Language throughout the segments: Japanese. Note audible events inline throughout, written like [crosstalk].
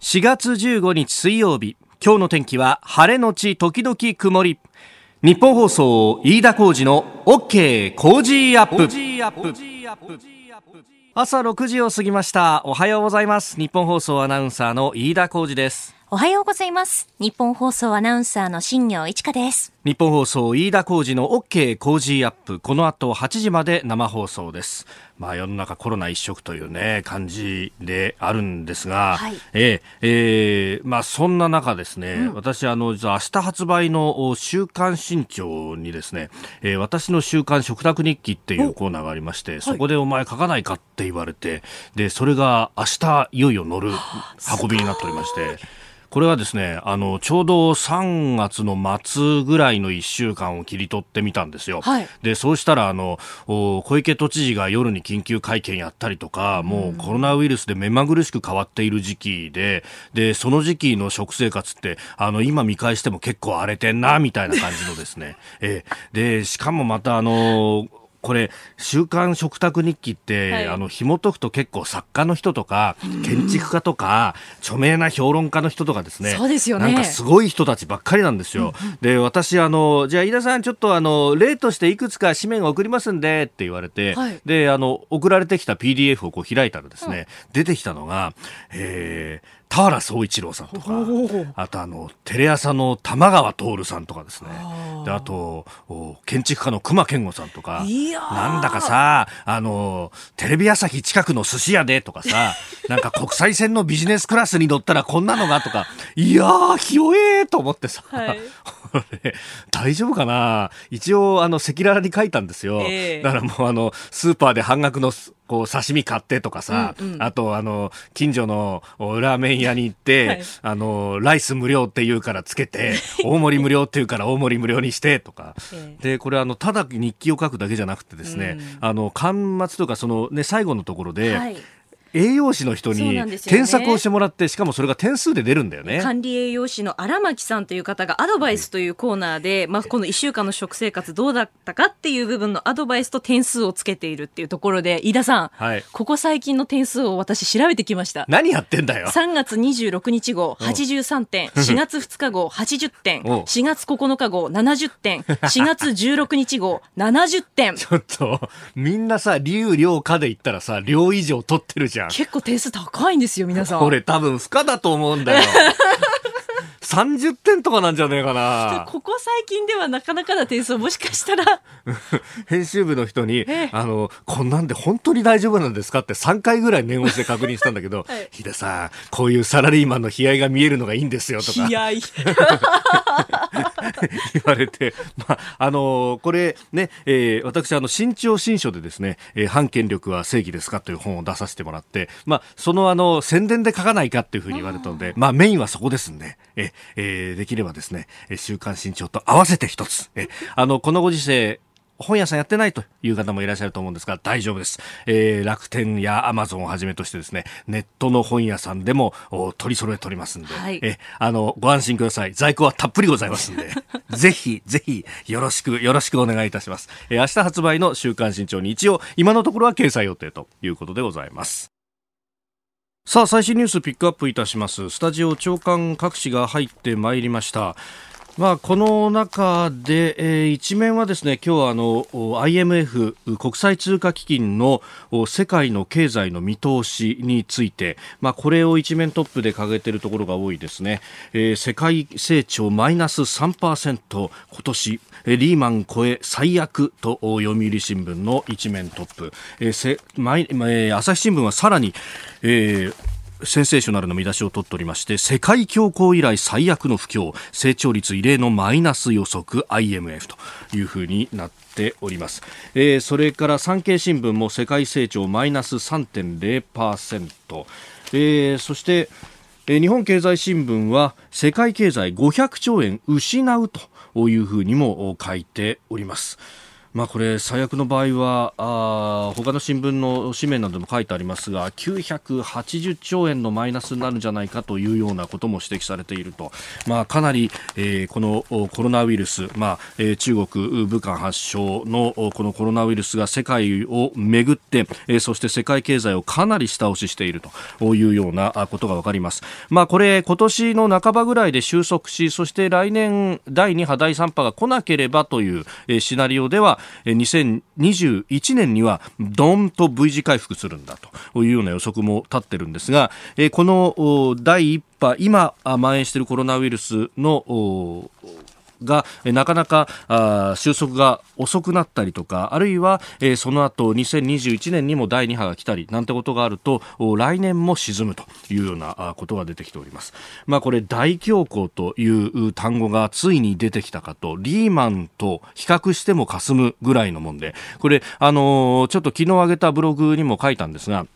4月15日水曜日。今日の天気は晴れのち時々曇り。日本放送飯田浩二の OK 工事アップ。朝6時を過ぎました。おはようございます。日本放送アナウンサーの飯田浩二です。おはようございます。日本放送アナウンサーの新業一華です。日本放送飯田浩二の OK 工事アップ。この後8時まで生放送です。まあ世の中コロナ一色というね感じであるんですが、はい、えー、えー、まあそんな中ですね、うん、私あの明日発売の週刊新潮にですね、えー、私の週刊食卓日記っていうコーナーがありまして、そこでお前書かないかって言われてでそれが明日いよいよ乗る運びになっておりまして。これはですね、あの、ちょうど3月の末ぐらいの1週間を切り取ってみたんですよ。はい、で、そうしたら、あの、小池都知事が夜に緊急会見やったりとか、もうコロナウイルスで目まぐるしく変わっている時期で、で、その時期の食生活って、あの、今見返しても結構荒れてんな、みたいな感じのですね。[laughs] えで、しかもまた、あの、これ、週刊食卓日記って、はい、あの、紐解くと結構作家の人とか、建築家とか、著名な評論家の人とかですね。そうですよね。なんかすごい人たちばっかりなんですよ。うんうん、で、私、あの、じゃあ、飯田さん、ちょっとあの、例としていくつか紙面を送りますんで、って言われて、はい、で、あの、送られてきた PDF をこう開いたらですね、うん、出てきたのが、えー、田原総一郎さんとか、あとあの、テレ朝の玉川徹さんとかですね。で、あと、建築家の熊健吾さんとか、なんだかさ、あの、テレビ朝日近くの寿司屋でとかさ、[laughs] なんか国際線のビジネスクラスに乗ったらこんなのがとか、いやー、ひよえーと思ってさ、はい、[laughs] 大丈夫かな？一応、あの、赤裸々に書いたんですよ。えー、だからもうあの、スーパーで半額のこう刺身買ってとかさ、うんうん、あとあの近所のラーメン屋に行って、はい、あのライス無料って言うからつけて [laughs] 大盛り無料って言うから大盛り無料にしてとか、でこれあのただ日記を書くだけじゃなくてですね、うん、あの巻末とかそのね最後のところで、はい栄養士の人に添削をしてもらって、しかもそれが点数で出るんだよね。管理栄養士の荒牧さんという方がアドバイスというコーナーで、まあ、この1週間の食生活どうだったかっていう部分のアドバイスと点数をつけているっていうところで、飯田さん、はい、ここ最近の点数を私調べてきました。何やってんだよ。3月26日号83点、[laughs] 4月2日号80点、4月9日号70点、4月16日号70点。[laughs] ちょっと、みんなさ、竜、量、かで言ったらさ、量以上取ってるじゃん。結構点数高いんですよ、皆さん。俺多分不可だと思うんだよ。[laughs] 30点とかなんじゃねえかな。ここ最近ではなかなかな点数もしかしたら。編集部の人に、あの、こんなんで本当に大丈夫なんですかって3回ぐらい念押しで確認したんだけど、[laughs] はい、さん、こういうサラリーマンの悲哀が見えるのがいいんですよとか。悲哀。[laughs] [laughs] 言われて、まあ、あのー、これね、えー、私、あの、新潮新書でですね、えー、反権力は正義ですかという本を出させてもらって、まあ、そのあの、宣伝で書かないかっていうふうに言われたので、まあ、メインはそこですんで、ええー、できればですね、週刊新潮と合わせて一つ、えあの、このご時世、本屋さんやってないという方もいらっしゃると思うんですが、大丈夫です。えー、楽天やアマゾンをはじめとしてですね、ネットの本屋さんでも取り揃えておりますんで、はい、えあの、ご安心ください。在庫はたっぷりございますんで、[laughs] ぜひ、ぜひ、よろしく、よろしくお願いいたします。えー、明日発売の週刊新潮に一応、今のところは掲載予定ということでございます。さあ最新ニュースピックアップいたしますスタジオ長官各紙が入ってまいりましたまあ、この中で、えー、一面はですね今日はあの IMF 国際通貨基金の世界の経済の見通しについて、まあ、これを一面トップで掲げているところが多いですね、えー、世界成長マイナス3%今年リーマン超え最悪と読売新聞の一面トップ、えーせまいえー、朝日新聞はさらに、えーセンセーショナルの見出しを取っておりまして世界恐慌以来最悪の不況成長率異例のマイナス予測 IMF というふうになっております、えー、それから産経新聞も世界成長マイナス3.0%、えー、そして日本経済新聞は世界経済500兆円失うというふうにも書いております。まあ、これ最悪の場合はあ他の新聞の紙面などでも書いてありますが980兆円のマイナスになるんじゃないかというようなことも指摘されていると、まあ、かなり、えー、このコロナウイルス、まあえー、中国武漢発祥のこのコロナウイルスが世界をめぐって、えー、そして世界経済をかなり下押ししているというようなことが分かります。まあ、これ今年の半ばぐらいで収束しそして来年第2波第3波が来なければという、えー、シナリオでは2021年にはどんと V 字回復するんだというような予測も立ってるんですが、この第1波今蔓延しているコロナウイルスのがなかなか収束が遅くなったりとかあるいは、え、その後2021年にも第2波が来たりなんてことがあると来年も沈むというようなことが出てきております。まあこれ大恐慌という単語がついに出てきたかとリーマンと比較しても霞むぐらいのもんでこれあの、ちょっと昨日上げたブログにも書いたんですが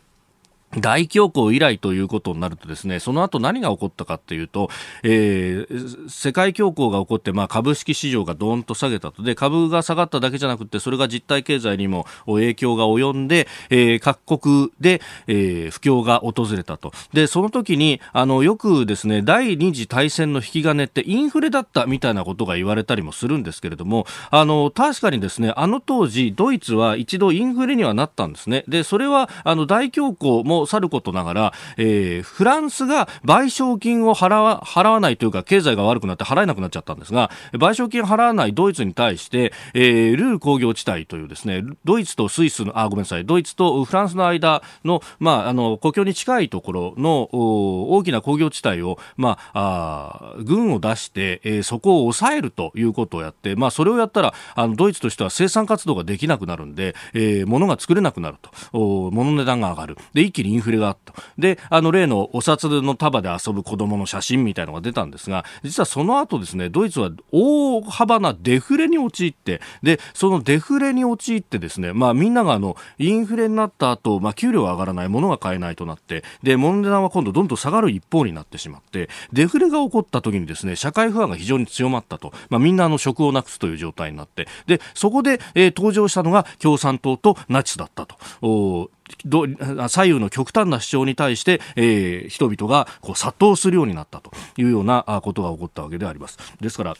大恐慌以来ということになるとですね、その後何が起こったかっていうと、えー、世界恐慌が起こって、まあ、株式市場がドーンと下げたと。で、株が下がっただけじゃなくて、それが実体経済にも影響が及んで、えー、各国で、えー、不況が訪れたと。で、その時に、あの、よくですね、第二次大戦の引き金ってインフレだったみたいなことが言われたりもするんですけれども、あの、確かにですね、あの当時、ドイツは一度インフレにはなったんですね。で、それは、あの、大恐慌もさることながら、えー、フランスが賠償金を払わ払わないというか、経済が悪くなって払えなくなっちゃったんですが、賠償金払わないドイツに対して、えー、ルール工業地帯というですね、ドイツとスイスの、あ、ごめんなさい、ドイツとフランスの間の、まあ、あの、国境に近いところの大きな工業地帯を、まあ、あ軍を出して、えー、そこを抑えるということをやって、まあ、それをやったら、あの、ドイツとしては生産活動ができなくなるんで、えー、物が作れなくなると、物の値段が上がる。で、一気にインフレがと。で、あの例のお札の束で遊ぶ子供の写真みたいのが出たんですが、実はその後ですね、ドイツは大幅なデフレに陥って、で、そのデフレに陥ってですね、まあみんながあの、インフレになった後、まあ給料が上がらない、物が買えないとなって、で、物値段は今度どんどん下がる一方になってしまって、デフレが起こった時にですね、社会不安が非常に強まったと、まあみんなあの職をなくすという状態になって、で、そこで、えー、登場したのが共産党とナチスだったと。ど左右の極端な主張に対して、えー、人々がこう殺到するようになったというようなことが起こったわけであります。ですから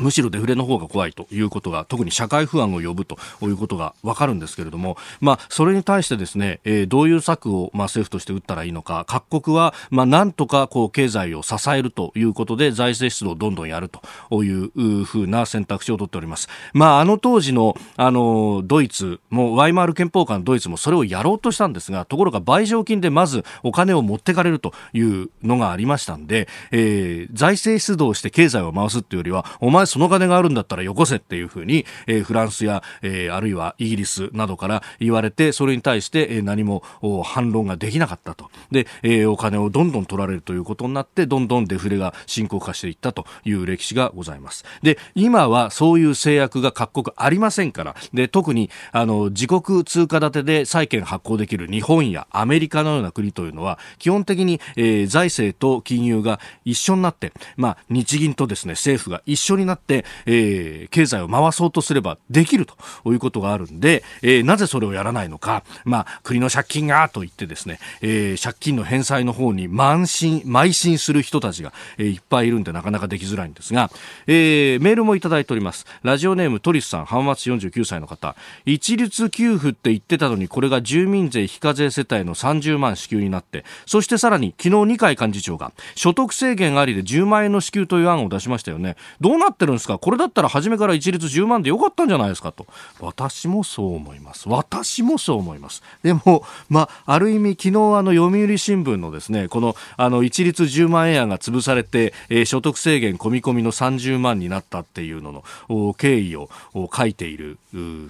むしろデフレの方が怖いということが特に社会不安を呼ぶということがわかるんですけれども、まあ、それに対してですね、えー、どういう策を、まあ、政府として打ったらいいのか各国は、まあ、なんとかこう経済を支えるということで財政出動をどんどんやるというふうな選択肢を取っております。まあ、あの当時のあのドイツもワイマール憲法官ドイツもそれをやろうとしたんですがところが賠償金でまずお金を持ってかれるというのがありましたんで、えー、財政出動して経済を回すっていうよりはお前その金があるんだったらよこせっていうふうに、えー、フランスや、えー、あるいはイギリスなどから言われて、それに対して、えー、何も反論ができなかったと。で、えー、お金をどんどん取られるということになって、どんどんデフレが深刻化していったという歴史がございます。で、今はそういう制約が各国ありませんから、で、特に、あの、自国通貨建てで債券発行できる日本やアメリカのような国というのは、基本的に、えー、財政と金融が一緒になって、まあ、日銀とですね、政府が一緒になって、えー、経済を回そうとすればできるということがあるんで、えー、なぜそれをやらないのか、まあ、国の借金がと言ってですね、えー、借金の返済の方に慢心、邁進する人たちが、えー、いっぱいいるんでなかなかできづらいんですが、えー、メールもいただいております。ラジオネームトリスさん、浜松49歳の方、一律給付って言ってたのに、これが住民税非課税世帯の30万支給になって、そしてさらに昨日二階幹事長が所得制限ありで10万円の支給という案を出しましたよね。どうなってるんですか？これだったら初めから一律10万でよかったんじゃないですか？と。私もそう思います。私もそう思います。でも、まあ、ある意味昨日あの読売新聞のですね、このあの一律10万円案が潰されて、えー、所得制限込み込みの30万になったっていうのの経緯を書いている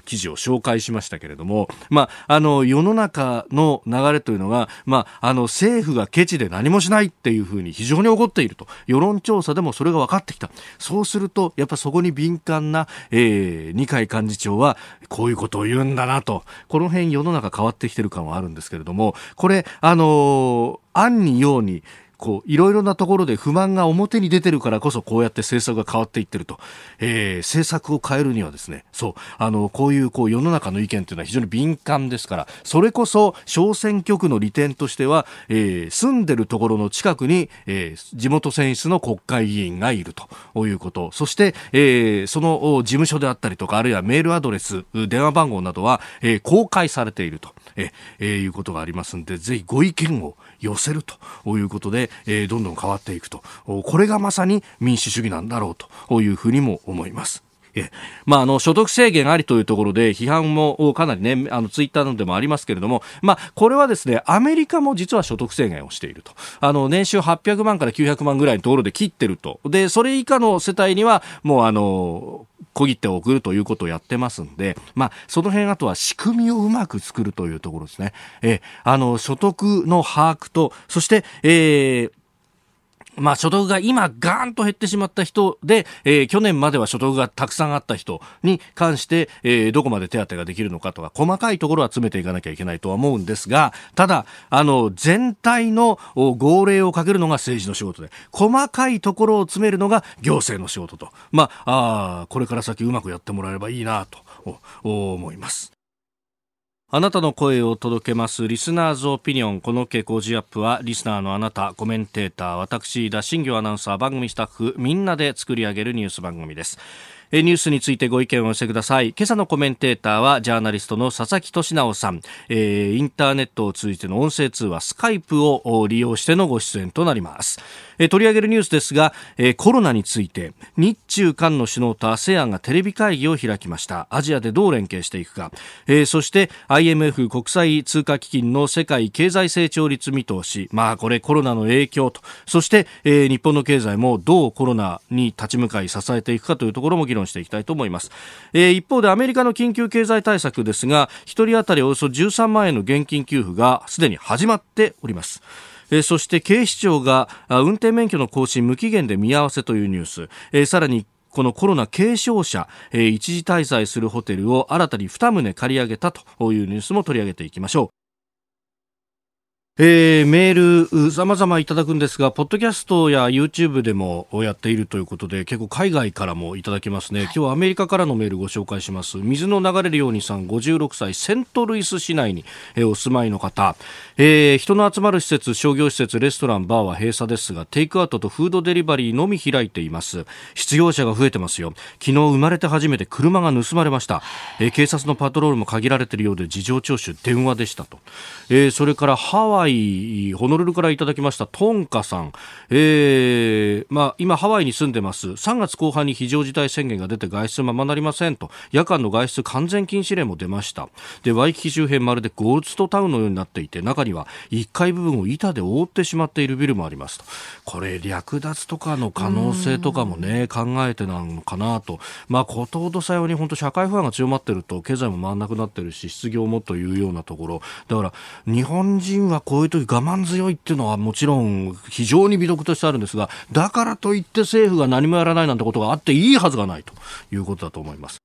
記事を紹介しましたけれども、まあ、あの世の中の流れというのが、まあ、あの政府がケチで何もしないっていうふうに非常に怒っていると世論調査でもそれが分かってきたそうするととやっぱそこに敏感な、えー、二階幹事長はこういうことを言うんだなと。この辺世の中変わってきてる感はあるんですけれどもこれあのー、案にようにこういろいろなところで不満が表に出てるからこそこうやって政策が変わっていってると、えー、政策を変えるにはですねそうあのこういうこう世の中の意見というのは非常に敏感ですからそれこそ小選挙区の利点としては、えー、住んでるところの近くに、えー、地元選出の国会議員がいるということ。そして、えー、その事務所であったりとかあるいはメールアドレス電話番号などは、えー、公開されていると、えー、いうことがありますのでぜひご意見を寄せるということで、えー、どんどん変わっていくとこれがまさに民主主義なんだろうというふうにも思います。えまあ、あの所得制限ありというところで批判もかなりねあのツイッターなどでもありますけれども、まあ、これはですねアメリカも実は所得制限をしていると。あの年収800万から900万ぐらいのところで切ってると。でそれ以下の世帯にはもうあの小切って送るということをやってますんで、まあ、その辺あとは仕組みをうまく作るというところですね。えあの所得の把握とそして、えーまあ、所得が今ガーンと減ってしまった人で、えー、去年までは所得がたくさんあった人に関して、えー、どこまで手当ができるのかとか、細かいところは詰めていかなきゃいけないとは思うんですが、ただ、あの、全体の号令をかけるのが政治の仕事で、細かいところを詰めるのが行政の仕事と。まあ、あこれから先うまくやってもらえればいいなと思います。あなたの声を届けますリスナーズオピニオン。この傾向ジアップはリスナーのあなたコメンテーター私田新業アナウンサー番組スタッフみんなで作り上げるニュース番組です。ニュースについてご意見をお寄せください。今朝のコメンテーターはジャーナリストの佐々木俊直さん、えー、インターネットを通じての音声通話スカイプを利用してのご出演となります。え取り上げるニュースですが、えコロナについて日中韓の首脳と ASEAN がテレビ会議を開きました。アジアでどう連携していくか、えそして IMF 国際通貨基金の世界経済成長率見通し。まあこれコロナの影響と。そして、え日本の経済もどうコロナに立ち向かい支えていくかというところも議論していきたいと思います、え一方でアメリカの緊急経済対策ですが1人当たりおよそ13万円の現金給付がすでに始まっております、そして警視庁が運転免許の更新無期限で見合わせというニュース、さらにこのコロナ軽症者、一時滞在するホテルを新たに2棟借り上げたというニュースも取り上げていきましょう。えー、メール、ざまざまいただくんですが、ポッドキャストや YouTube でもやっているということで、結構海外からもいただきますね。今日はアメリカからのメールご紹介します。水の流れるようにさん、56歳、セントルイス市内に、えー、お住まいの方、えー、人の集まる施設、商業施設、レストラン、バーは閉鎖ですが、テイクアウトとフードデリバリーのみ開いています。失業者が増えてますよ。昨日生まれて初めて車が盗まれました。えー、警察のパトロールも限られているようで事情聴取、電話でしたと。えー、それからハワイイ、ホノルルからいただきましたトンカさん、えーまあ、今ハワイに住んでます。3月後半に非常事態宣言が出て外出ままなりませんと。夜間の外出完全禁止令も出ました。でワイキキ周辺まるでゴーストタウンのようになっていて中には1階部分を板で覆ってしまっているビルもありますと。これ略奪とかの可能性とかもね考えてなのかなと。まあことほどさように本当社会不安が強まってると経済も回らなくなってるし失業もというようなところ。だから日本人はこういう時我慢強いっていうのはもちろん非常に美徳としてあるんですがだからといって政府が何もやらないなんてことがあっていいはずがないということだと思います。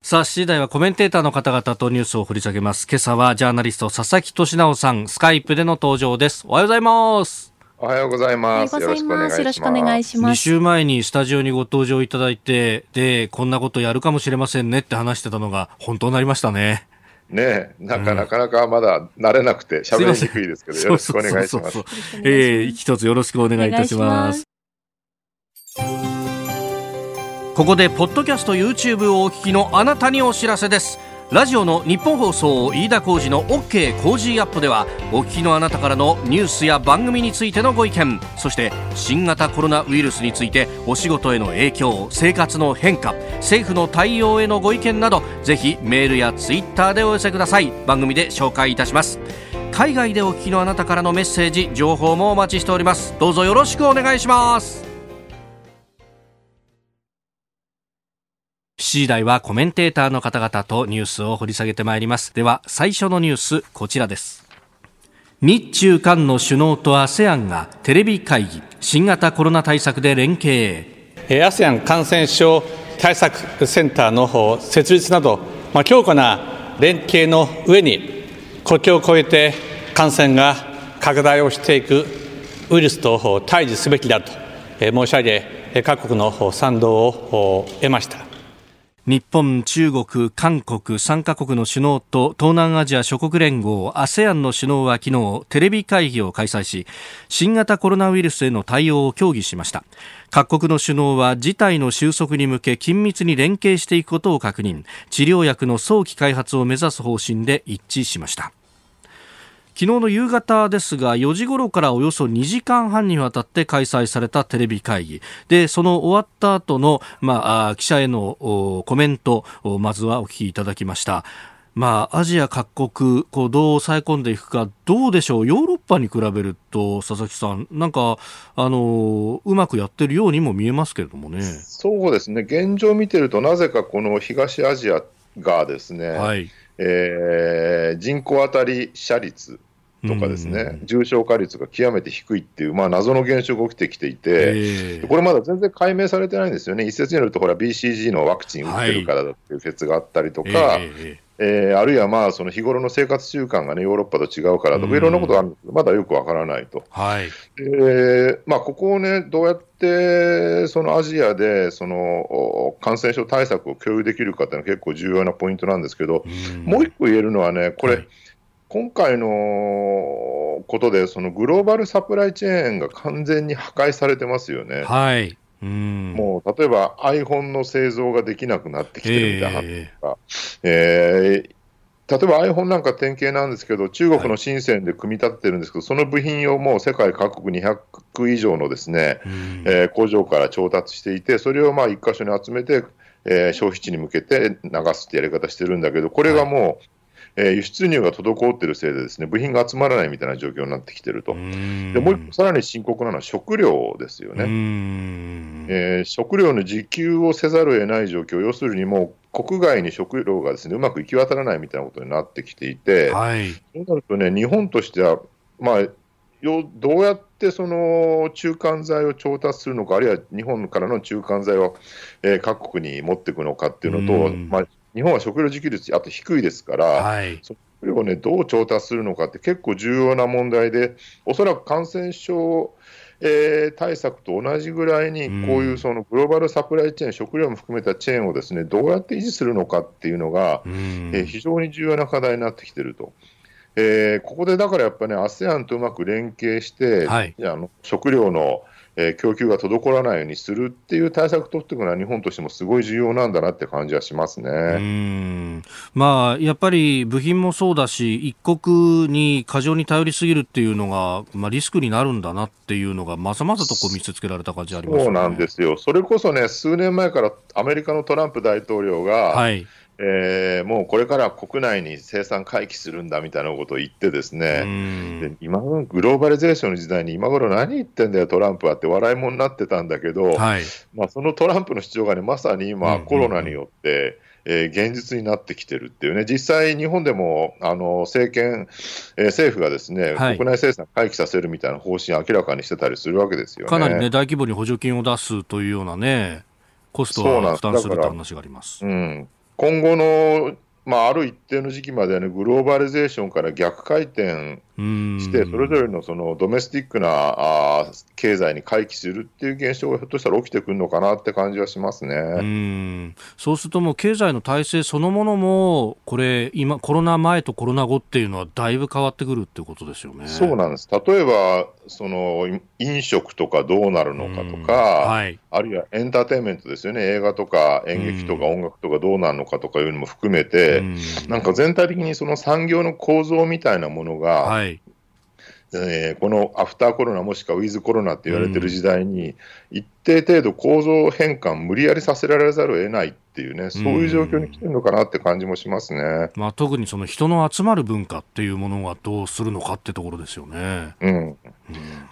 さあ、7時台はコメンテーターの方々とニュースを掘り下げます。今朝はジャーナリスト佐々木俊直さん、スカイプでの登場です。おはようございます。おはようございます。よろしくお願いします。2週前にスタジオにご登場いただいて、で、こんなことやるかもしれませんねって話してたのが本当になりましたね。ねなんかなかなかまだ慣れなくて喋りにくいですけど、よろしくお願いします。えー、一つよろしくお願いいたします。ここでポッドキャスト YouTube をお聞きのあなたにお知らせです。ラジオの日本放送飯田浩司の OK コージーアップではお聞きのあなたからのニュースや番組についてのご意見そして新型コロナウイルスについてお仕事への影響生活の変化政府の対応へのご意見などぜひメールやツイッターでお寄せください。番組で紹介いたします。海外でお聞きのあなたからのメッセージ情報もお待ちしております。どうぞよろしくお願いします。7時台はコメンテーターの方々とニュースを掘り下げてまいります。では最初のニュースこちらです。日中韓の首脳と ASEAN がテレビ会議新型コロナ対策で連携。ASEAN 感染症対策センターの設立など、まあ、強固な連携の上に国境を越えて感染が拡大をしていくウイルスと対峙すべきだと申し上げ、各国の賛同を得ました。日本、中国、韓国3カ国の首脳と東南アジア諸国連合 ASEAN の首脳は昨日テレビ会議を開催し新型コロナウイルスへの対応を協議しました。各国の首脳は事態の収束に向け緊密に連携していくことを確認。治療薬の早期開発を目指す方針で一致しました。昨日の夕方ですが4時頃からおよそ2時間半にわたって開催されたテレビ会議。でその終わった後のまあ記者へのコメントをまずはお聞きいただきました。まあ、アジア各国、こう、どう抑え込んでいくか、どうでしょう、ヨーロッパに比べると、佐々木さん、なんか、あの、うまくやってるようにも見えますけれどもね。そうですね、現状見てると、なぜかこの東アジアがですね、はい、えー、人口当たり死者率とかですね、重症化率が極めて低いっていう、まあ、謎の現象が起きてきていて、これまだ全然解明されてないんですよね、一説によると、ほら、BCG のワクチン打ってるからだっていう説があったりとか、ええー、あるいはまあその日頃の生活習慣が、ね、ヨーロッパと違うからとか、いろんなことがあるんですけど、まだよくわからないと。はい。でまあ、ここをね、どうやってそのアジアでその感染症対策を共有できるかっていうのは結構重要なポイントなんですけど、もう一個言えるのはね、これ、はい今回のことで、そのグローバルサプライチェーンが完全に破壊されてますよね。はい。うん。もう例えば iPhone の製造ができなくなってきてるみたいな話とか、えー、えー、例えば iPhone なんか典型なんですけど、中国の深センで組み立ててるんですけど、はい、その部品をもう世界各国200以上のですね、えー、工場から調達していて、それをまあ1箇所に集めて、えー、消費地に向けて流すってやり方してるんだけど、これがもう、はいえー、輸出入が滞っているせいでですね部品が集まらないみたいな状況になってきていると、でもう一個、さらに深刻なのは食料ですよね、えー、食料の自給をせざるを得ない状況、要するにもう国外に食料がですねうまく行き渡らないみたいなことになってきていて、はい、そうなるとね、日本としては、まあ、よどうやってその中間剤を調達するのか、あるいは日本からの中間剤を、えー、各国に持っていくのかっていうのと、まあ、日本は食料自給率、あと低いですから、はい、食料を、ね、どう調達するのかって結構重要な問題で、おそらく感染症、えー、対策と同じぐらいに、こういうそのグローバルサプライチェーン、食料も含めたチェーンをですねどうやって維持するのかっていうのが、えー、非常に重要な課題になってきていると。えー、ここでだからやっぱりね、ASEAN とうまく連携して、はい、あの食料のえー、供給が滞らないようにするっていう対策を取っていくのは、日本としてもすごい重要なんだなって感じはしますね。うん。まあ、やっぱり部品もそうだし、一国に過剰に頼りすぎるっていうのが、まあ、リスクになるんだなっていうのが、まざまざとこう見せつけられた感じあります、ね、そうなんですよ、それこそね、数年前からアメリカのトランプ大統領が、はいえー、もうこれから国内に生産回帰するんだみたいなことを言ってですね、で今のグローバリゼーションの時代に今頃何言ってんだよ、トランプはって笑いもになってたんだけど、はい、まあ、そのトランプの主張がね、まさに今、コロナによって、えー、現実になってきてるっていうね、実際、日本でもあの政権、えー、政府がですね、はい、国内生産回帰させるみたいな方針明らかにしてたりするわけですよね。かなりね、大規模に補助金を出すというようなね、コストを負担するって話があります。うん今後の、まあ、ある一定の時期まで、ね、グローバリゼーションから逆回転して、それぞれのそのドメスティックなあ経済に回帰するっていう現象がひょっとしたら起きてくるのかなって感じはしますね。うん。そうすると、もう経済の体制そのものも、これ今、コロナ前とコロナ後っていうのは、だいぶ変わってくるってことですよね。そうなんです、例えばその飲食とかどうなるのかとか、はい、あるいはエンターテインメントですよね、映画とか演劇とか音楽とかどうなるのかとかいうのも含めて、なんか全体的にその産業の構造みたいなものが、はいえー、このアフターコロナもしくはウィズコロナって言われてる時代に、一定程度構造変換無理やりさせられざるを得ないっていうね、そういう状況に来てるのかなって感じもしますね。まあ、特にその人の集まる文化っていうものがどうするのかってところですよね。うん。うん、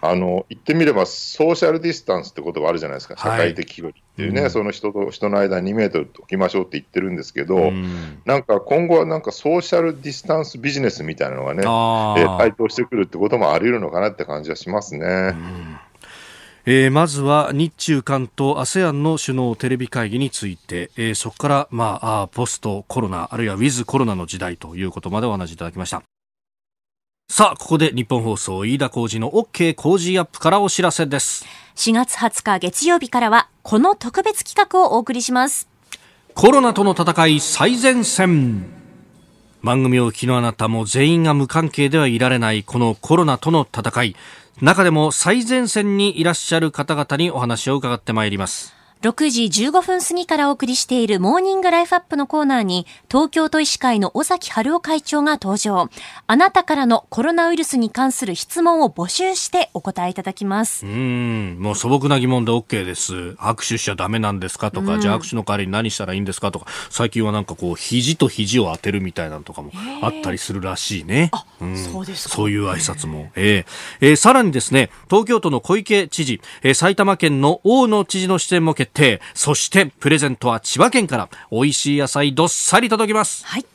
あの、言ってみれば、ソーシャルディスタンスって言葉あるじゃないですか、社会的距離っていうね、はい、その人と人の間に2メートル置きましょうって言ってるんですけど、うん、なんか今後はなんかソーシャルディスタンスビジネスみたいなのがね、えー、台頭してくるってこともあり得るのかなって感じはしますね。うんえー、まずは日中韓と ASEAN の首脳テレビ会議について、えー、そこから、まあ、ポストコロナあるいはウィズコロナの時代ということまでお話しいただきましたさあ、ここで日本放送飯田浩二の OK 工事アップからお知らせです。4月20日月曜日からは、この特別企画をお送りします。コロナとの戦い最前線。番組を聞きのあなたも全員が無関係ではいられないこのコロナとの戦い。中でも最前線にいらっしゃる方々にお話を伺ってまいります。6時15分過ぎからお送りしているモーニングライフアップのコーナーに東京都医師会の尾崎春夫会長が登場。あなたからのコロナウイルスに関する質問を募集してお答えいただきます。うん、もう素朴な疑問で OK です。握手しちゃダメなんですかとか、じゃあ握手の代わりに何したらいいんですかとか、最近はなんかこう肘と肘を当てるみたいなのとかもあったりするらしいね。あ、うん、そうですそういう挨拶も。えー、えー、さらにですね、東京都の小池知事、えー、埼玉県の大野知事の出演も決定。そしてプレゼントは千葉県から美味しい野菜どっさり届きます。はい。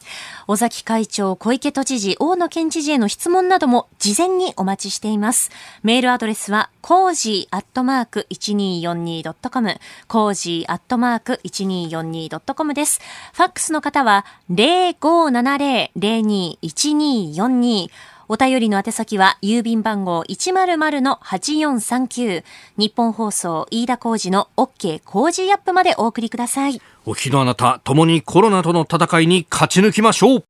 尾崎会長、小池都知事、大野県知事への質問なども事前にお待ちしています。メールアドレスは、 cozy アットマーク 1242.com、cozy アットマーク 1242.com です。ファックスの方は、0570-021242お便りの宛先は郵便番号100-8439日本放送飯田浩二の OK 工事アップまでお送りください。お日のあなた、共にコロナとの戦いに勝ち抜きましょう。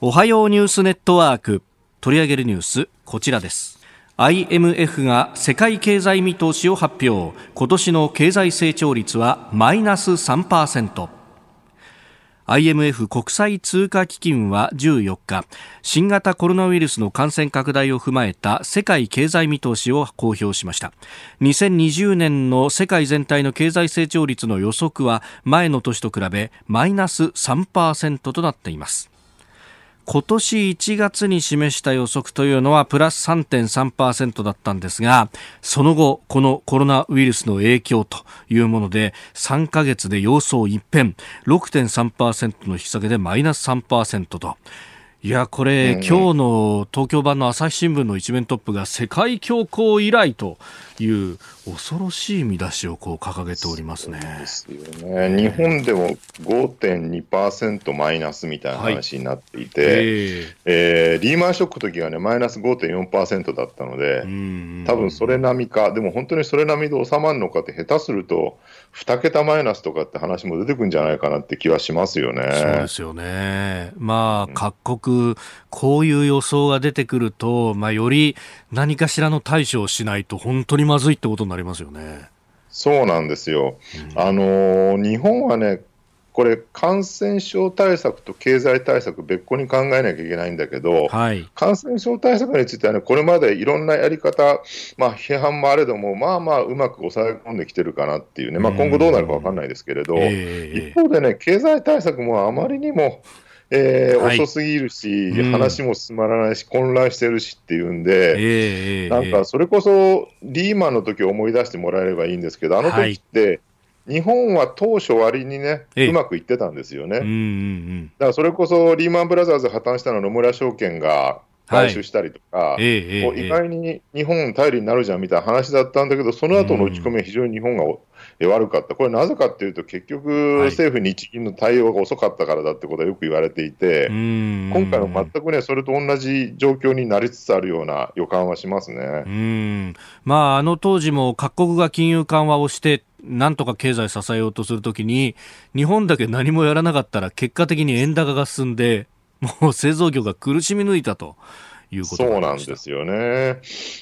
おはようニュースネットワーク。取り上げるニュースこちらです。IMF が世界経済見通しを発表。今年の経済成長率はマイナス3% IMF 国際通貨基金は14日新型コロナウイルスの感染拡大を踏まえた世界経済見通しを公表しました。2020年の世界全体の経済成長率の予測は前の年と比べマイナス3%となっています。今年1月に示した予測というのはプラス3.3%だったんですがその後このコロナウイルスの影響というもので3ヶ月で様相一変。6.3%の引き下げでマイナス3%と。いや、これ、今日の東京版の朝日新聞の一面トップが世界恐慌以来という恐ろしい見出しをこう掲げておりますね。ですよね。日本でも5.2%マイナスみたいな話になっていて、はい、えー、えー、リーマンショックの時はね、マイナス5.4%だったので、多分それ並みか、でも本当にそれ並みで収まるのかって、下手すると、2桁マイナスとかって話も出てくるんじゃないかなって気はしますよね。そうですよね。まあ、各国、こういう予想が出てくると、まあ、より何かしらの対処をしないと、本当にまずいってことになりますよね。そうなんですよ。うん、あの日本はね、これ、感染症対策と経済対策、別個に考えなきゃいけないんだけど、はい、感染症対策についてはね、これまでいろんなやり方、まあ、批判もあれども、まあまあ、うまく抑え込んできてるかなっていうね、まあ、今後どうなるか分かんないですけれど、えー、一方でね、経済対策もあまりにも、えー、はい、遅すぎるし、うん、話も進まらないし、混乱してるしっていうんで、えー、なんかそれこそリーマンの時を思い出してもらえればいいんですけど、あの時って、はい日本は当初割にね、うまくいってたんですよね。うんうんうん、だからそれこそリーマンブラザーズ破綻したのは野村証券が買収したりとか、はい、意外に日本頼りになるじゃんみたいな話だったんだけど、その後の打ち込みは非常に日本が悪かった、これなぜかっていうと、結局、政府、日銀の対応が遅かったからだってことはよく言われていて、今回は全くね、それと同じ状況になりつつあるような予感はしますね。うん。まあ、あの当時も各国が金融緩和をして、なんとか経済支えようとするときに、日本だけ何もやらなかったら、結果的に円高が進んで、もう製造業が苦しみ抜いたと。いうことそうなんですよね。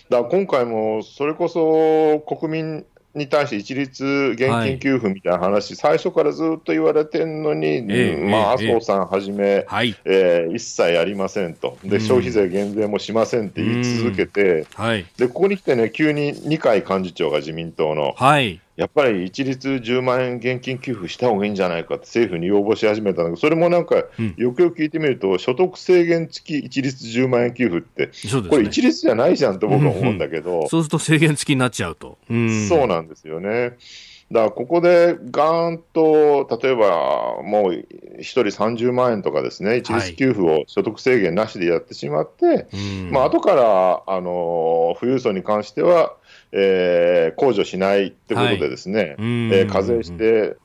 だから今回もそれこそ国民に対して一律現金給付みたいな話、はい、最初からずっと言われてるのに、えー、まあ、麻生さんはじめ、はい、えー、一切やりませんと。で、消費税減税もしませんって言い続けて、はい、でここに来てね、急に二階幹事長が自民党の、はい、やっぱり一律10万円現金給付した方がいいんじゃないかって政府に要望し始めたんだけど、それもなんか、よくよく聞いてみると、所得制限付き一律10万円給付って、ね、これ、一律じゃないじゃんと僕は思うんだけど、そうすると制限付きになっちゃうと。うん、そうなんですよね。だからここでガーンと、例えばもう1人30万円とかですね、一律給付を所得制限なしでやってしまって、はい、まあ後からあの富裕層に関しては、えー、控除しないってことでですね、はい、えー、課税して、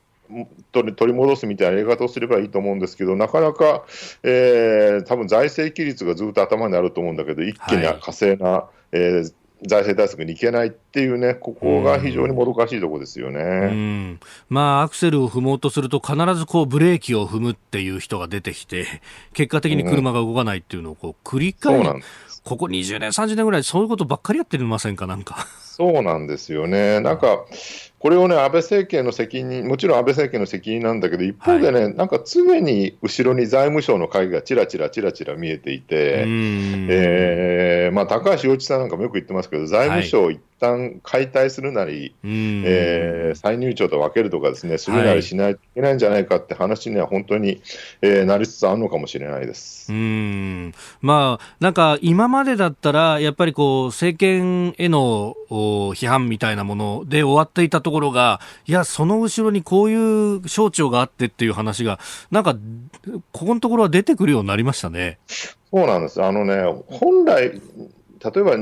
取り戻すみたいなやり方をすればいいと思うんですけど、なかなか、えー、多分財政規律がずっと頭にあると思うんだけど、一気に火星な、はい、えー財政対策にいけないっていうね、ここが非常にもどかしいところですよね、うん、まあ、アクセルを踏もうとすると、必ずこうブレーキを踏むっていう人が出てきて、結果的に車が動かないっていうのをこう繰り返し、ここ20年、30年ぐらい、そういうことばっかりやってませんか、なんか。そうなんですよね。なんか、これをね、安倍政権の責任、もちろん安倍政権の責任なんだけど、一方でね、はい、なんか常に後ろに財務省の会議がちらちらちらちら見えていて、えー、まあ、高橋洋一さんなんかもよく言ってますけど、財務省一旦解体するなり、えー、再入庁と分けるとかですね、するなりしないといけないんじゃないかって話には本当に、えー、なりつつあるのかもしれないです。うん。まあ、なんか今までだったら、やっぱりこう、政権への批判みたいなもので終わっていたところが、いや、その後ろにこういう省庁があってっていう話が、なんか、ここのところは出てくるようになりましたね。そうなんです。あのね、本来、例えば、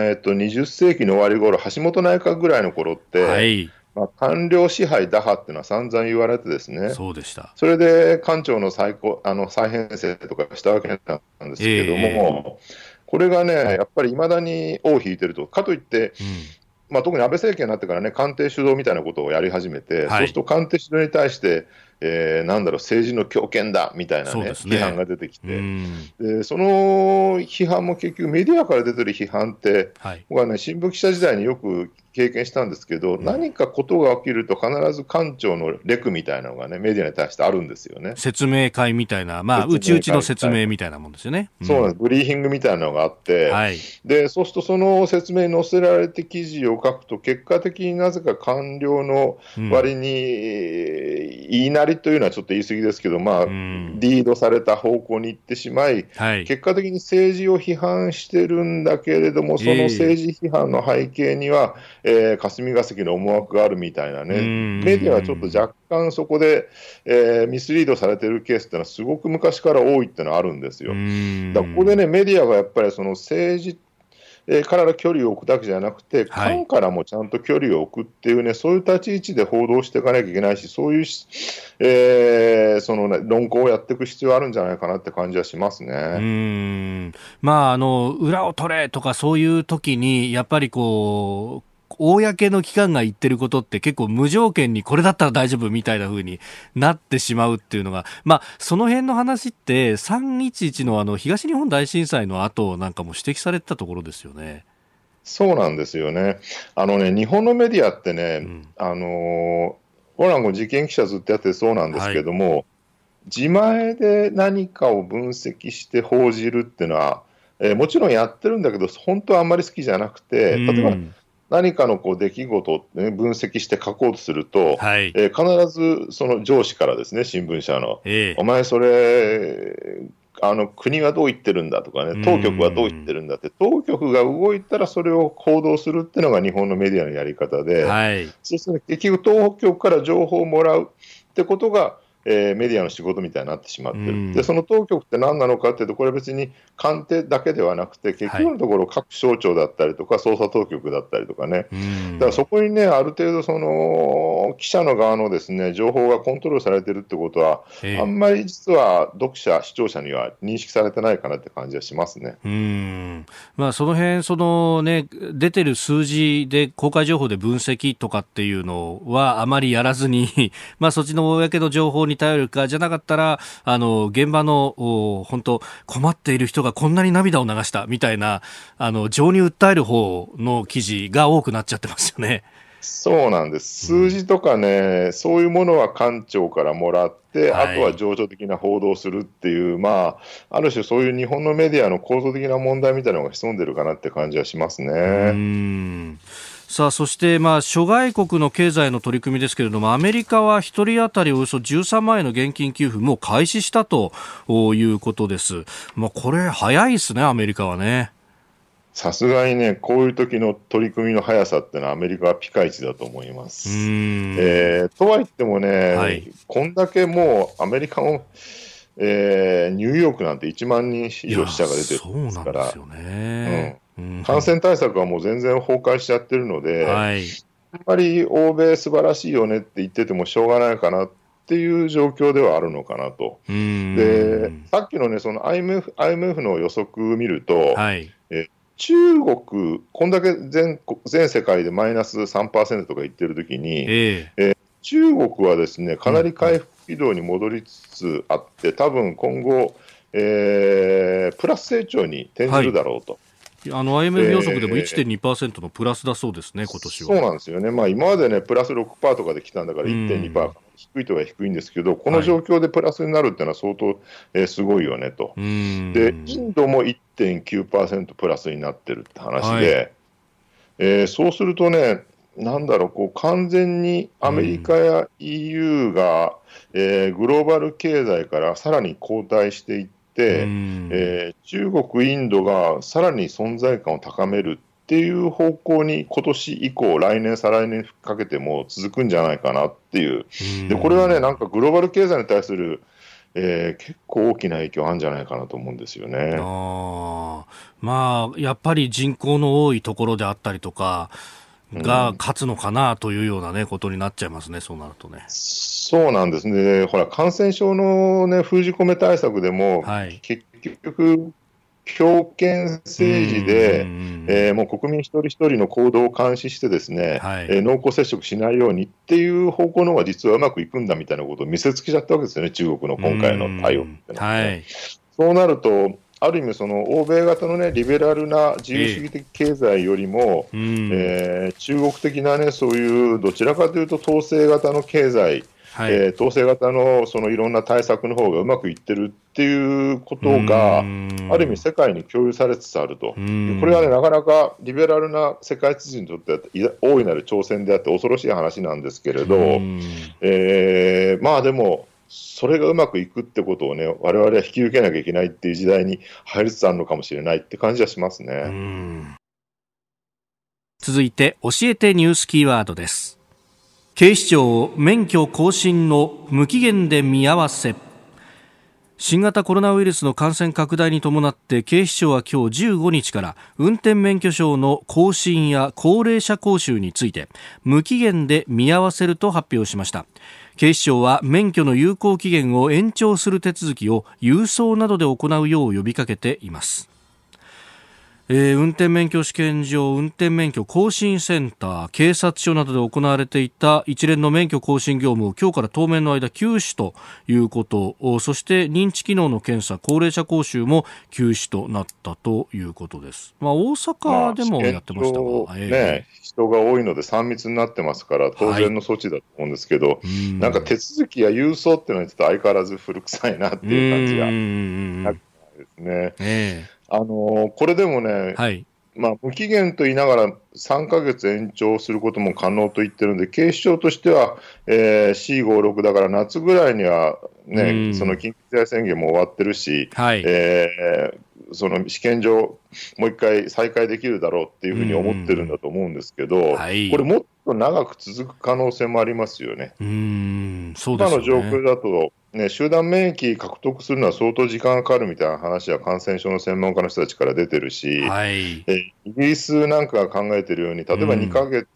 えっと、20世紀の終わり頃橋本内閣ぐらいの頃って、はい、まあ、官僚支配打破っていうのは散々言われてですね、そうでした。それで官庁の再あの再編成とかしたわけなんですけども、えー、これがね、やっぱりいまだに尾を引いてると、かといって、うんまあ、特に安倍政権になってからね、官邸主導みたいなことをやり始めて、はい、そうすると官邸主導に対して、えー、なんだろう、政治の強権だみたいなね、ね。批判が出てきて、で、その批判も結局、メディアから出てる批判って、はい、僕はね、新聞記者時代によく経験したんですけど、うん、何かことが起きると、必ず官庁のレクみたいなのがね、メディアに対してあるんですよね。説明会みたいな、まあ、うちうちの説明みたいなもんですよね。うん、そうなんです、ブリーフィングみたいなのがあって、はい、でそうすると、その説明に載せられて記事を書くと、結果的になぜか官僚の割に、言いなりというのはちょっと言い過ぎですけど、まあ、うん、リードされた方向に行ってしまい、はい、結果的に政治を批判してるんだけれども、その政治批判の背景には、えー、霞が関の思惑があるみたいなね、メディアはちょっと若干そこで、えー、ミスリードされてるケースっていうのは、すごく昔から多いっていうのはあるんですよ。だここでね、メディアがやっぱりその政治えから距離を置くだけじゃなくて、官からもちゃんと距離を置くっていうね、そういう立ち位置で報道していかなきゃいけないし、そういう、えー、そのね、論考をやっていく必要あるんじゃないかなって感じはしますね。うん。まあ、あの、裏を取れとかそういう時に、やっぱりこう、公の機関が言ってることって結構無条件にこれだったら大丈夫みたいな風になってしまうっていうのが、まあ、その辺の話って311のあの東日本大震災の後なんかも指摘されてたところですよね。そうなんですよね。あのね、日本のメディアってね、うん、あの、オランゴ事件記者ずっとやってそうなんですけども、はい、自前で何かを分析して報じるっていうのは、えー、もちろんやってるんだけど、本当はあんまり好きじゃなくて、例えば、何かのこう出来事を、ね、分析して書こうとすると、はい、えー、必ずその上司からですね、新聞社の、えー、お前それ、あの国はどう言ってるんだとかね、当局はどう言ってるんだって、当局が動いたらそれを行動するっていうのが日本のメディアのやり方で、はい、そうすると結局、当局から情報をもらうってことが、えー、メディアの仕事みたいになってしまってる、うん、でその当局って何なのかっていうと、これ別に官邸だけではなくて、結局のところ、各省庁だったりとか、捜査当局だったりとかね、うん、だからそこにね、ある程度、その記者の側のですね情報がコントロールされてるってことは、あんまり実は読者、視聴者には認識されてないかなって感じはしますね。うん。まあ、その辺そのね、出てる数字で公開情報で分析とかっていうのはあまりやらずに、[laughs] まあ、そっちの公の情報にに頼るか、じゃなかったら、あの、現場の、本当困っている人がこんなに涙を流したみたいな、あの、情に訴える方の記事が多くなっちゃってますよね。そうなんです。数字とかね、うん、そういうものは官庁からもらって、はい、あとは情緒的な報道するっていう、まあ、ある種そういう日本のメディアの構造的な問題みたいなのが潜んでるかなって感じはしますね。うんさあそして、まあ、諸外国の経済の取り組みですけれどもアメリカは1人当たりおよそ13万円の現金給付もう開始したということです、まあ、これ早いですねアメリカはね。さすがにね、こういう時の取り組みの速さってのは、アメリカはピカイチだと思います。えー、とは言ってもね、はい、こんだけもうアメリカも、えー、ニューヨークなんて1万人以上死者が出てるんですから、ね。うん、感染対策はもう全然崩壊しちゃってるので、はい。まり欧米素晴らしいよねって言っててもしょうがないかなっていう状況ではあるのかなと。で、さっきのね、その IMF, IMF の予測見ると、はい、え中国、こんだけ全全世界でマイナス3%とか言ってるときに、えー、えー、中国はですね、かなり回復軌道に戻りつつあって、多分今後、えー、プラス成長に転じるだろうと。はいあの IMF 予測でも1.2%のプラスだそうですね、えー、今年は。そうなんですよね、まあ、今までね、プラス6%とかで来たんだから1.2%、低いとは低いんですけど、この状況でプラスになるっていうのは相当、えー、すごいよねと。で、インドも1.9%プラスになってるって話で、はい、えー、そうするとね、なんだろう、こう完全にアメリカや EU が、えー、グローバル経済からさらに後退していって、えー、中国、インドがさらに存在感を高めるっていう方向に今年以降、来年、再来年かけても続くんじゃないかなっていう、でこれはね、なんかグローバル経済に対する、えー、結構大きな影響あるんじゃないかなと思うんですよね。あまあ、やっぱり人口の多いところであったりとか、が勝つのかなというような、ね、ことになっちゃいますね、そうなるとね。そうなんですね、ほら、感染症の、ね、封じ込め対策でも、はい、結局、強権政治で、えー、もう国民一人一人の行動を監視してですね、はい、えー、濃厚接触しないようにっていう方向の方が実はうまくいくんだみたいなことを見せつけちゃったわけですよね、中国の今回の対応ってね、はい、そうなると、ある意味、その欧米型の、ね、リベラルな自由主義的経済よりも、えー、えー、中国的な、ね、そういうどちらかというと統制型の経済はい、えー、統制型のそのいろんな対策の方がうまくいってるっていうことが、ある意味、世界に共有されつつあると、これはね、なかなかリベラルな世界秩序にとっては大いなる挑戦であって、恐ろしい話なんですけれど、えー、まあでも、それがうまくいくってことをね、われわれは引き受けなきゃいけないっていう時代に入りつつあるのかもしれないって感じはしますね。続いて、教えてニュースキーワードです。警視庁免許更新の無期限で見合わせ新型コロナウイルスの感染拡大に伴って警視庁は今日15日から運転免許証の更新や高齢者講習について無期限で見合わせると発表しました警視庁は免許の有効期限を延長する手続きを郵送などで行うよう呼びかけています。えー、運転免許試験場運転免許更新センター警察署などで行われていた一連の免許更新業務を今日から当面の間休止ということそして認知機能の検査高齢者講習も休止となったということです、まあ、大阪でもやってましたが、まあ、ね、人が多いので3密になってますから当然の措置だと思うんですけど、はい、なんか手続きや郵送っていうのはちょっと相変わらず古臭いなっていう感じがですね。えーあのこれでもね、はい、まあ、無期限と言いながら3か月延長することも可能と言ってるんで、警視庁としては、えー、C56 だから夏ぐらいにはね、その緊急事態宣言も終わってるし、はい、えー、その試験場、もう一回再開できるだろうっていうふうに思ってるんだと思うんですけど、はい、これ、もっと長く続く可能性もありますよね。うんそうですね。今の状況だとね、集団免疫獲得するのは相当時間がかかるみたいな話は感染症の専門家の人たちから出てるし、はい、えイギリスなんかが考えてるように、例えば2か月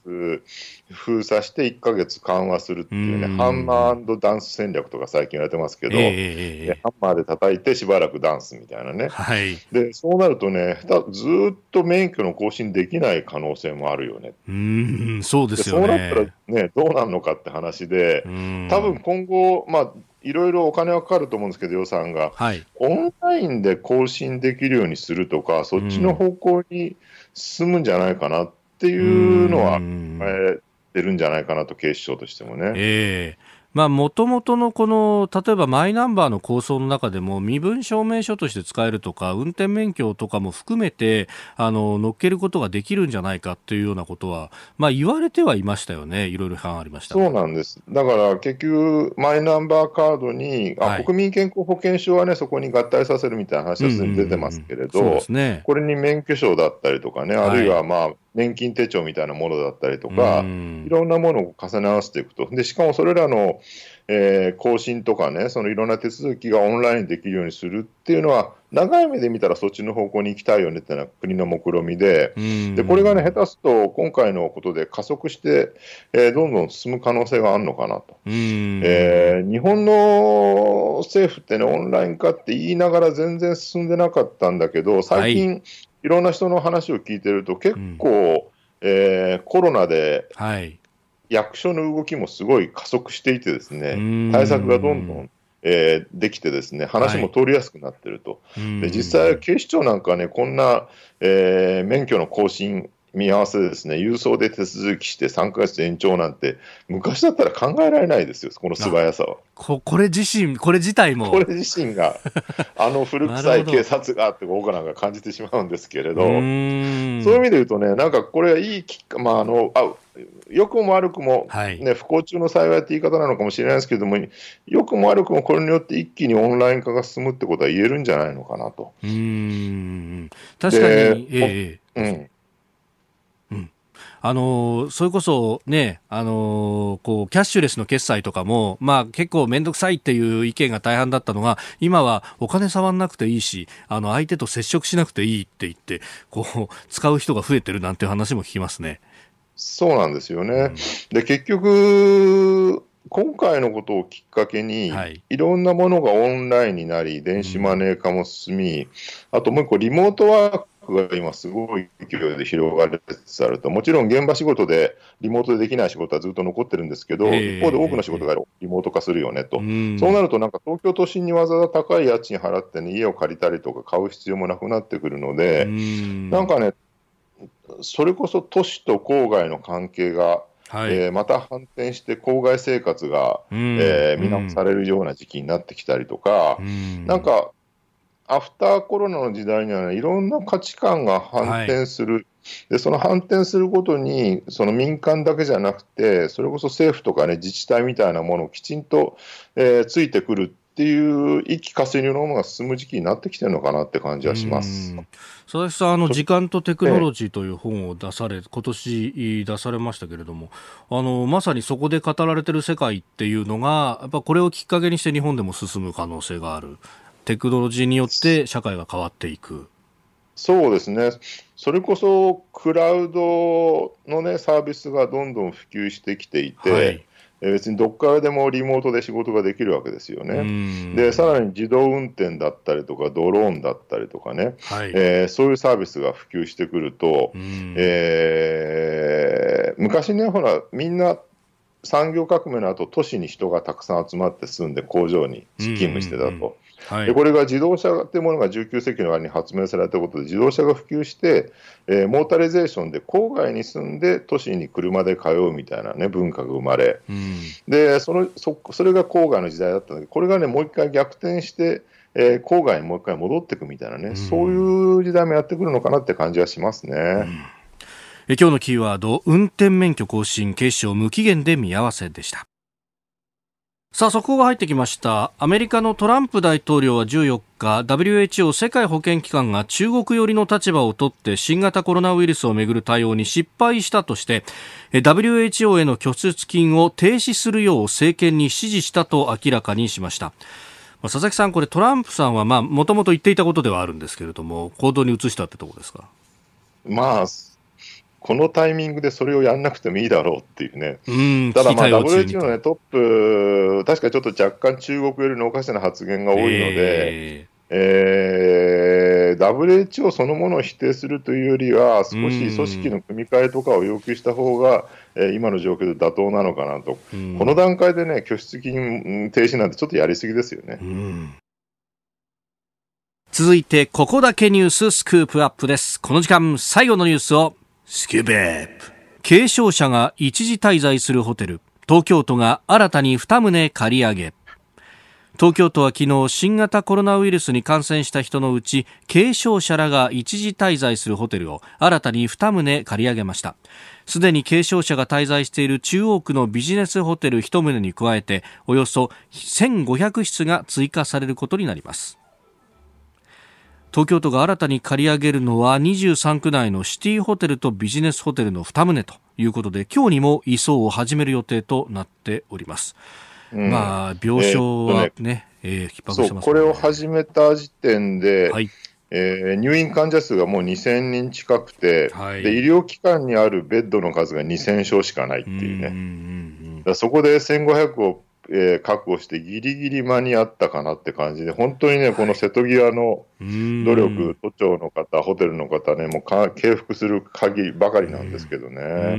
封鎖して1か月緩和するっていうね、うん、ハンマーダンス戦略とか最近言われてますけど、えー、ハンマーで叩いてしばらくダンスみたいなね、はい、でそうなるとね、ずっと免許の更新できない可能性もあるよね。うんそうですよね。そうなったら、ね、どうなるのかって話で、多分今後、まあ、いろいろお金はかかると思うんですけど、予算が、はい、オンラインで更新できるようにするとか、そっちの方向に進むんじゃないかなっていうのは、えー、出るんじゃないかなと、警視庁としてもね。えーもともとのこの例えばマイナンバーの構想の中でも身分証明書として使えるとか運転免許とかも含めてあの乗っけることができるんじゃないかというようなことは、まあ、言われてはいましたよね、いろいろ批判ありました。そうなんです、だから結局、マイナンバーカードに、はい、国民健康保険証はね、そこに合体させるみたいな話はすでに出てますけれど、これに免許証だったりとかね、あるいはまあ、年金手帳みたいなものだったりとか、いろんなものを重ね合わせていくと。で、しかもそれらの、えー、更新とかね、そのいろんな手続きがオンラインできるようにするっていうのは、長い目で見たらそっちの方向に行きたいよねっていうのは国の目論みで、でこれがね、下手すと今回のことで加速して、えー、どんどん進む可能性があるのかなと。えー、日本の政府ってね、オンライン化って言いながら全然進んでなかったんだけど、最近、はい、いろんな人の話を聞いてると、結構、うん、えー、コロナで、はい。役所の動きもすごい加速していてですね、対策がどんどん、えー、できてですね、話も通りやすくなってると。はい、で実際、警視庁なんかね、こんな、えー、免許の更新見合わせでですね、郵送で手続きして3か月延長なんて、昔だったら考えられないですよ、この素早さは。ここれ自身、これ自体も。これ自身が、[laughs] あの古臭い警察があって、僕なんか感じてしまうんですけれど、そういう意味で言うとね、なんかこれはいいきっか、まあ、あの、あ良くも悪くも、ね、はい、不幸中の幸いって言い方なのかもしれないですけれども、良くも悪くもこれによって一気にオンライン化が進むってことは言えるんじゃないのかなと。うん。確かに、ええ。うんあのそれこそね、あのこう、キャッシュレスの決済とかも、まあ結構めんどくさいっていう意見が大半だったのが、今はお金触んなくていいし、あの、相手と接触しなくていいって言って、こう、使う人が増えてるなんていう話も聞きますね。そうなんですよね。うん、で、結局、今回のことをきっかけに、はい、いろんなものがオンラインになり、電子マネー化も進み、うん、あともう一個、リモートワークが今すごい勢いで広がりつつあると、もちろん現場仕事でリモートでできない仕事はずっと残ってるんですけど、一方で多くの仕事がリモート化するよねと、そうなるとなんか東京都心にわざわざ高い家賃払って、ね、家を借りたりとか買う必要もなくなってくるので、なんかね、それこそ都市と郊外の関係がはい、えー、また反転して郊外生活が、えー、見直されるような時期になってきたりとか、なんかアフターコロナの時代には、ね、いろんな価値観が反転する、はい、でその反転することに、その民間だけじゃなくて、それこそ政府とか、ね、自治体みたいなものをきちんと、えー、ついてくるっていう一気化成のものが進む時期になってきてるのかなって感じはします。佐々木さん、あの時間とテクノロジーという本を出され、今年出されましたけれども、あのまさにそこで語られてる世界っていうのが、やっぱこれをきっかけにして日本でも進む可能性がある。テクノロジーによって社会が変わっていく。そうですね、それこそクラウドの、ね、サービスがどんどん普及してきていて、はい、別にどっからでもリモートで仕事ができるわけですよね。で、さらに自動運転だったりとか、ドローンだったりとかね、はい、えー、そういうサービスが普及してくると、えー、昔ね、ほら、みんな産業革命の後都市に人がたくさん集まって住んで工場に勤務してたと。はい、でこれが自動車というものが19世紀の終わりに発明されたことで自動車が普及して、えー、モータリゼーションで郊外に住んで都市に車で通うみたいな、ね、文化が生まれ、うん、でそのそそれが郊外の時代だったんだけどこれがねもう一回逆転して、えー、郊外にもう一回戻っていくみたいなね、うん、そういう時代もやってくるのかなって感じはしますね。うん。え今日のキーワード運転免許更新警視庁無期限で見合わせでしたさあ速報が入ってきました。アメリカのトランプ大統領は14日 WHO 世界保健機関が中国寄りの立場をとって新型コロナウイルスをめぐる対応に失敗したとして WHO への拠出金を停止するよう政権に指示したと明らかにしました。佐々木さん、これトランプさんはもともと言っていたことではあるんですけれども行動に移したってところですか？まあこのタイミングでそれをやんなくてもいいだろうっていうね、うんただ、まあ、WHO の、ね、トップ、確かちょっと若干中国よりのおかしな発言が多いので、えー、WHO そのものを否定するというよりは、少し組織の組み替えとかを要求した方が、えー、今の状況で妥当なのかなと、この段階でね、拠出金停止なんてちょっとやりすぎですよね。続いて、ここだけニューススクープアップです。この時間、最後のニュースをスキュープ。軽症者が一時滞在するホテル。東京都が新たに2棟借り上げ。東京都は昨日新型コロナウイルスに感染した人のうち軽症者らが一時滞在するホテルを新たに2棟借り上げました。すでに軽症者が滞在している中央区のビジネスホテル1棟に加えておよそ1500室が追加されることになります。東京都が新たに借り上げるのは23区内のシティホテルとビジネスホテルの2棟ということで今日にも移送を始める予定となっております。うん、まあ病床はね、えー、ねえー、逼迫してます、ね、これを始めた時点で、はい、えー、入院患者数がもう2000人近くて、はい、で医療機関にあるベッドの数が2000床しかないっていうね、うんうん、そこで1500を、えー、確保して、ぎりぎり間に合ったかなって感じで、本当にね、この瀬戸際の努力、都庁の方、ホテルの方ね、もうか敬服する限りばかりなんですけどね。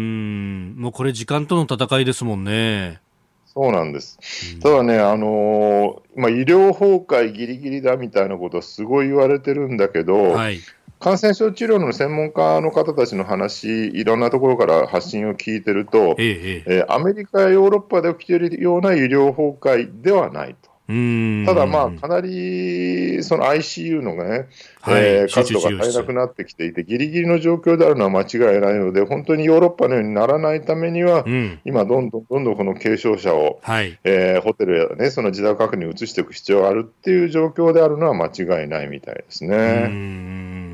もうこれ、時間との戦いですもんね。そうなんです。ただね、あのー、まあ、医療崩壊ぎりぎりだみたいなことはすごい言われてるんだけど、はい、感染症治療の専門家の方たちの話、いろんなところから発信を聞いてると、えええー、アメリカやヨーロッパで起きているような医療崩壊ではないと。ただ、まあ、かなりその ICU のね、はい、えー、数が足りなくなってきていて、ぎりぎりの状況であるのは間違いないので、本当にヨーロッパのようにならないためには、うん、今、どんどんどんどんこの軽症者を、はい、えー、ホテルや、ね、その自宅隔離に移していく必要があるっていう状況であるのは間違いないみたいですね。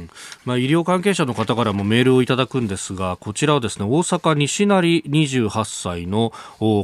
まあ、医療関係者の方からもメールをいただくんですが、こちらはですね、大阪西成28歳の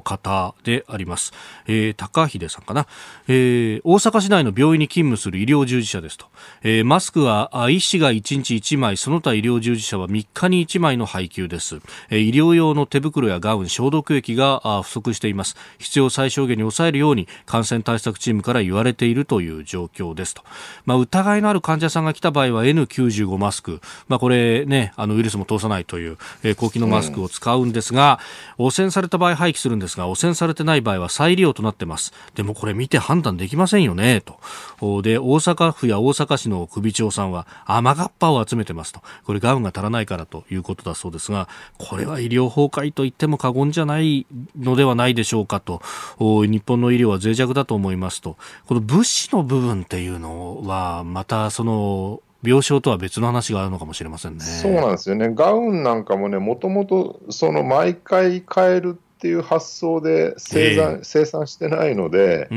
方であります。えー、高秀さんかな。えー、大阪市内の病院に勤務する医療従事者ですと。えー、マスクは医師が1日1枚、その他医療従事者は3日に1枚の配給です。えー、医療用の手袋やガウン、消毒液が不足しています。必要最小限に抑えるように感染対策チームから言われているという状況ですと。まあ、疑いのある患者さんが来た場合は N95 マスク、まあ、これね、あのウイルスも通さないという、えー、高機能マスクを使うんですが、うん、汚染された場合廃棄するんですが、汚染されてない場合は再利用となってます。でもこれ見て判断できませんよね、と。で、大阪府や大阪市の首長さんは、雨がっぱを集めてますと。これガウンが足らないからということだそうですが、これは医療崩壊と言っても過言じゃないのではないでしょうかと。日本の医療は脆弱だと思いますと。この物資の部分っていうのは、またその、病床とは別の話があるのかもしれませんね。そうなんですよね。ガウンなんかもね、もともとその毎回変えるっていう発想で生産えー、生産してないので、え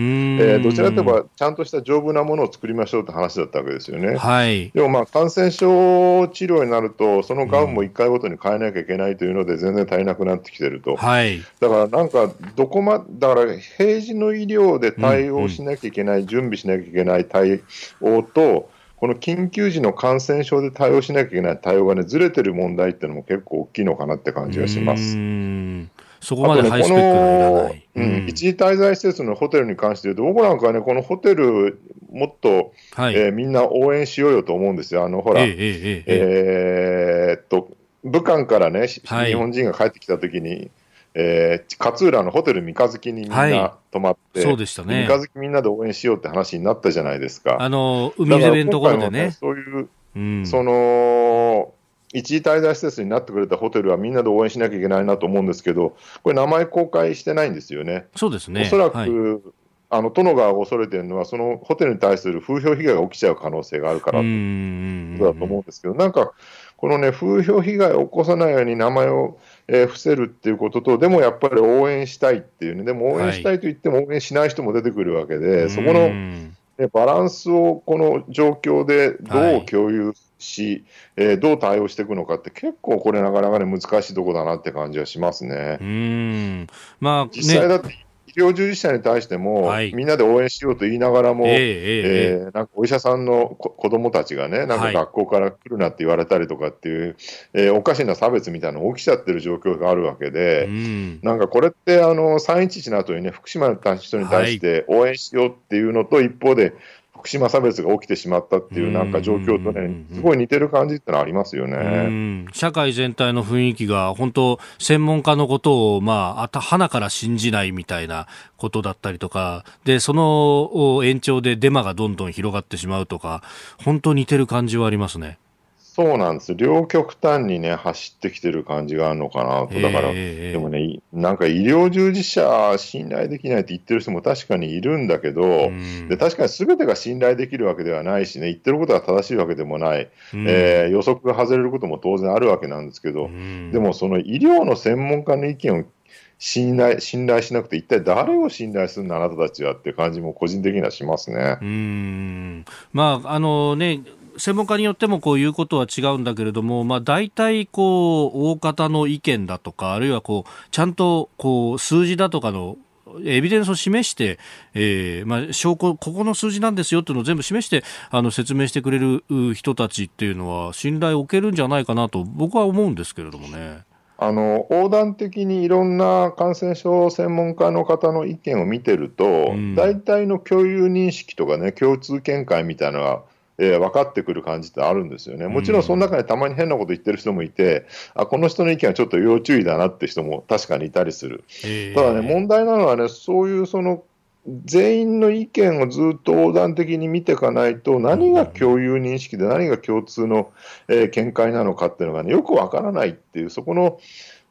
ー、どちらかといえば、ちゃんとした丈夫なものを作りましょうって話だったわけですよね。はい、でも、まあ、感染症治療になると、そのガウンも1回ごとに変えなきゃいけないというので、全然足りなくなってきてると。はい、だからなんか、どこまだから平時の医療で対応しなきゃいけない、うんうん、準備しなきゃいけない対応と、この緊急時の感染症で対応しなきゃいけない対応がね、ずれてる問題っていうのも結構大きいのかなって感じがします。そこまでハイスペックがいらない。うん、一時滞在施設のホテルに関して言うと、僕なんかはね、このホテル、もっと、はい、えー、みんな応援しようよと思うんですよ。あの、ほら、えー、えーえー、っと、武漢からね、はい、日本人が帰ってきたときに、えー、勝浦のホテル三日月にみんな泊まって、はい、そうでしたね。三日月みんなで応援しようって話になったじゃないですか。あの、海辺のところでね。ねそういう、うん、その、一時滞在施設になってくれたホテルはみんなで応援しなきゃいけないなと思うんですけど、これ、名前公開してないんですよね。そうですね。おそらく、はい、あの殿川が恐れてるのは、そのホテルに対する風評被害が起きちゃう可能性があるからということだと思うんですけど、なんか、このね、風評被害を起こさないように名前を、えー、伏せるっていうことと、でもやっぱり応援したいっていうね、でも応援したいと言っても応援しない人も出てくるわけで、はい、そこの、ね、バランスをこの状況でどう共有し、はい、えー、どう対応していくのかって、結構これ、なかなかね、難しいとこだなって感じはしますね。うん。まあ、ね、実際だって医療従事者に対しても、はい、みんなで応援しようと言いながらも、えー、えー、なんかお医者さんの子供たちがね、なんか学校から来るなって言われたりとかっていう、はい、えー、おかしな差別みたいなの起きちゃってる状況があるわけで、うん、なんかこれって、あの311の後にね、福島の人に対して応援しようっていうのと、一方で、福島差別が起きてしまったっていうなんか状況とね、すごい似てる感じってのはありますよね。社会全体の雰囲気が本当、専門家のことを、まあ、あた、花から信じないみたいなことだったりとか、で、その延長でデマがどんどん広がってしまうとか、本当似てる感じはありますね。そうなんです。両極端にね、走ってきてる感じがあるのかなと。だから、でもね、なんか医療従事者信頼できないって言ってる人も確かにいるんだけど、で確かに全てが信頼できるわけではないしね、言ってることが正しいわけでもない、えー、予測が外れることも当然あるわけなんですけど、でもその医療の専門家の意見を信頼信頼しなくて、一体誰を信頼するんだ、あなたたちはって感じも個人的にはしますね。うんまああのね専門家によってもこういうことは違うんだけれども、まあ、大体こう大方の意見だとかあるいはこうちゃんとこう数字だとかのエビデンスを示して、えーまあ、証拠、ここの数字なんですよっていうのを全部示してあの説明してくれる人たちっていうのは信頼を受けるんじゃないかなと僕は思うんですけれどもね。あの横断的にいろんな感染症専門家の方の意見を見てると、うん、大体の共有認識とかね、共通見解みたいなのが、えー、分かってくる感じってあるんですよね。もちろんその中にたまに変なこと言ってる人もいて、うん、あこの人の意見はちょっと要注意だなって人も確かにいたりする。ただね、問題なのはね、そういうその全員の意見をずっと横断的に見ていかないと、何が共有認識で何が共通の、えー、見解なのかっていうのが、ね、よくわからないっていう、そこの、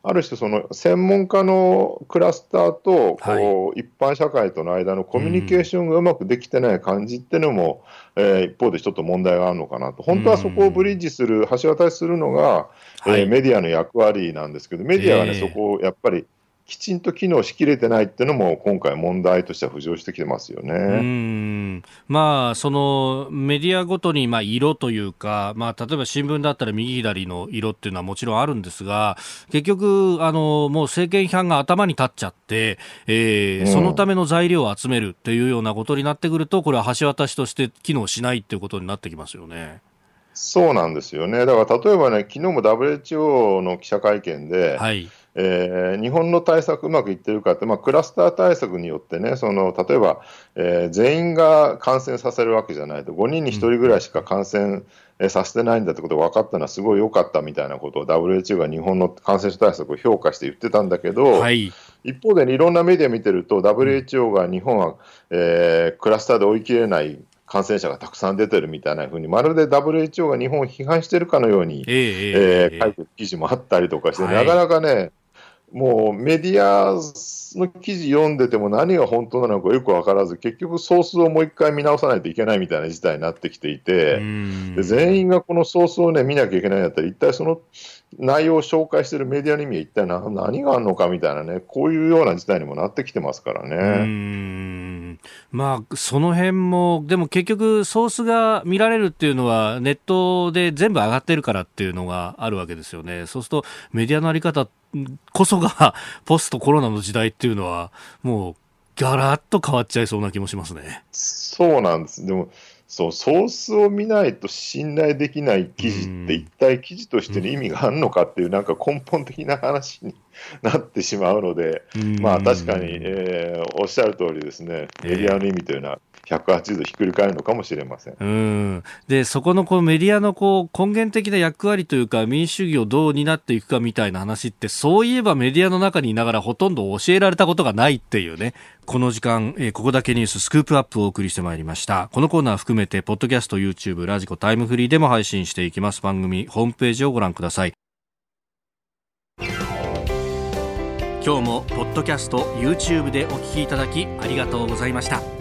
ある種、その専門家のクラスターとこう、一般社会との間のコミュニケーションがうまくできてない感じっていうのも、えー、一方でちょっと問題があるのかなと、本当はそこをブリッジする、橋渡しするのが、えー、メディアの役割なんですけど、メディアはね、そこをやっぱり、きちんと機能しきれてないっていうのも、今回、問題としては浮上してきてますよねうんまあ、そのメディアごとにまあ色というか、まあ、例えば新聞だったら右左の色っていうのはもちろんあるんですが、結局、あのもう政権批判が頭に立っちゃって、えー、そのための材料を集めるっていうようなことになってくると、これは橋渡しとして機能しないっていうことになってきますよね。そうなんですよね。だから例えばね、昨日も WHO の記者会見で、はいえー、日本の対策うまくいってるかって、まあ、クラスター対策によってね、その例えば、えー、全員が感染させるわけじゃないと、5人に1人ぐらいしか感染させてないんだってことが分かったのはすごい良かったみたいなことを WHO が日本の感染症対策を評価して言ってたんだけど、はい、一方で、ね、いろんなメディア見てると、WHO が日本は、えー、クラスターで追い切れない感染者がたくさん出てるみたいなふうに、まるで WHO が日本を批判してるかのように、えー、えー、書いてる記事もあったりとかして、はい、なかなかね、もうメディアの記事読んでても何が本当なのかよく分からず、結局ソースをもう一回見直さないといけないみたいな事態になってきていて、で全員がこのソースを、ね、見なきゃいけないんだったら、一体その内容を紹介しているメディアの意味は一体何何があるのかみたいなね、こういうような事態にもなってきてますからね。まあ、その辺も、でも結局、ソースが見られるっていうのは、ネットで全部上がってるからっていうのがあるわけですよね。そうすると、メディアのあり方こそが、ポストコロナの時代っていうのは、もう、ガラッと変わっちゃいそうな気もしますね。そうなんです。でもそうソースを見ないと信頼できない記事って一体記事としての意味があるのかっていうなんか根本的な話になってしまうので、まあ確かに、えー、おっしゃる通りですね、メディアの意味というのは180度ひっくり返るのかもしれません。うんで、そこのこうメディアのこう根源的な役割というか、民主主義をどう担っていくかみたいな話って、そういえばメディアの中にいながらほとんど教えられたことがないっていうね、この時間、えー、ここだけニューススクープアップをお送りしてまいりました。このコーナー含めて、ポッドキャスト、YouTube、ラジコ、タイムフリーでも配信していきます。番組ホームページをご覧ください。今日もポッドキャスト YouTube でお聞きいただきありがとうございました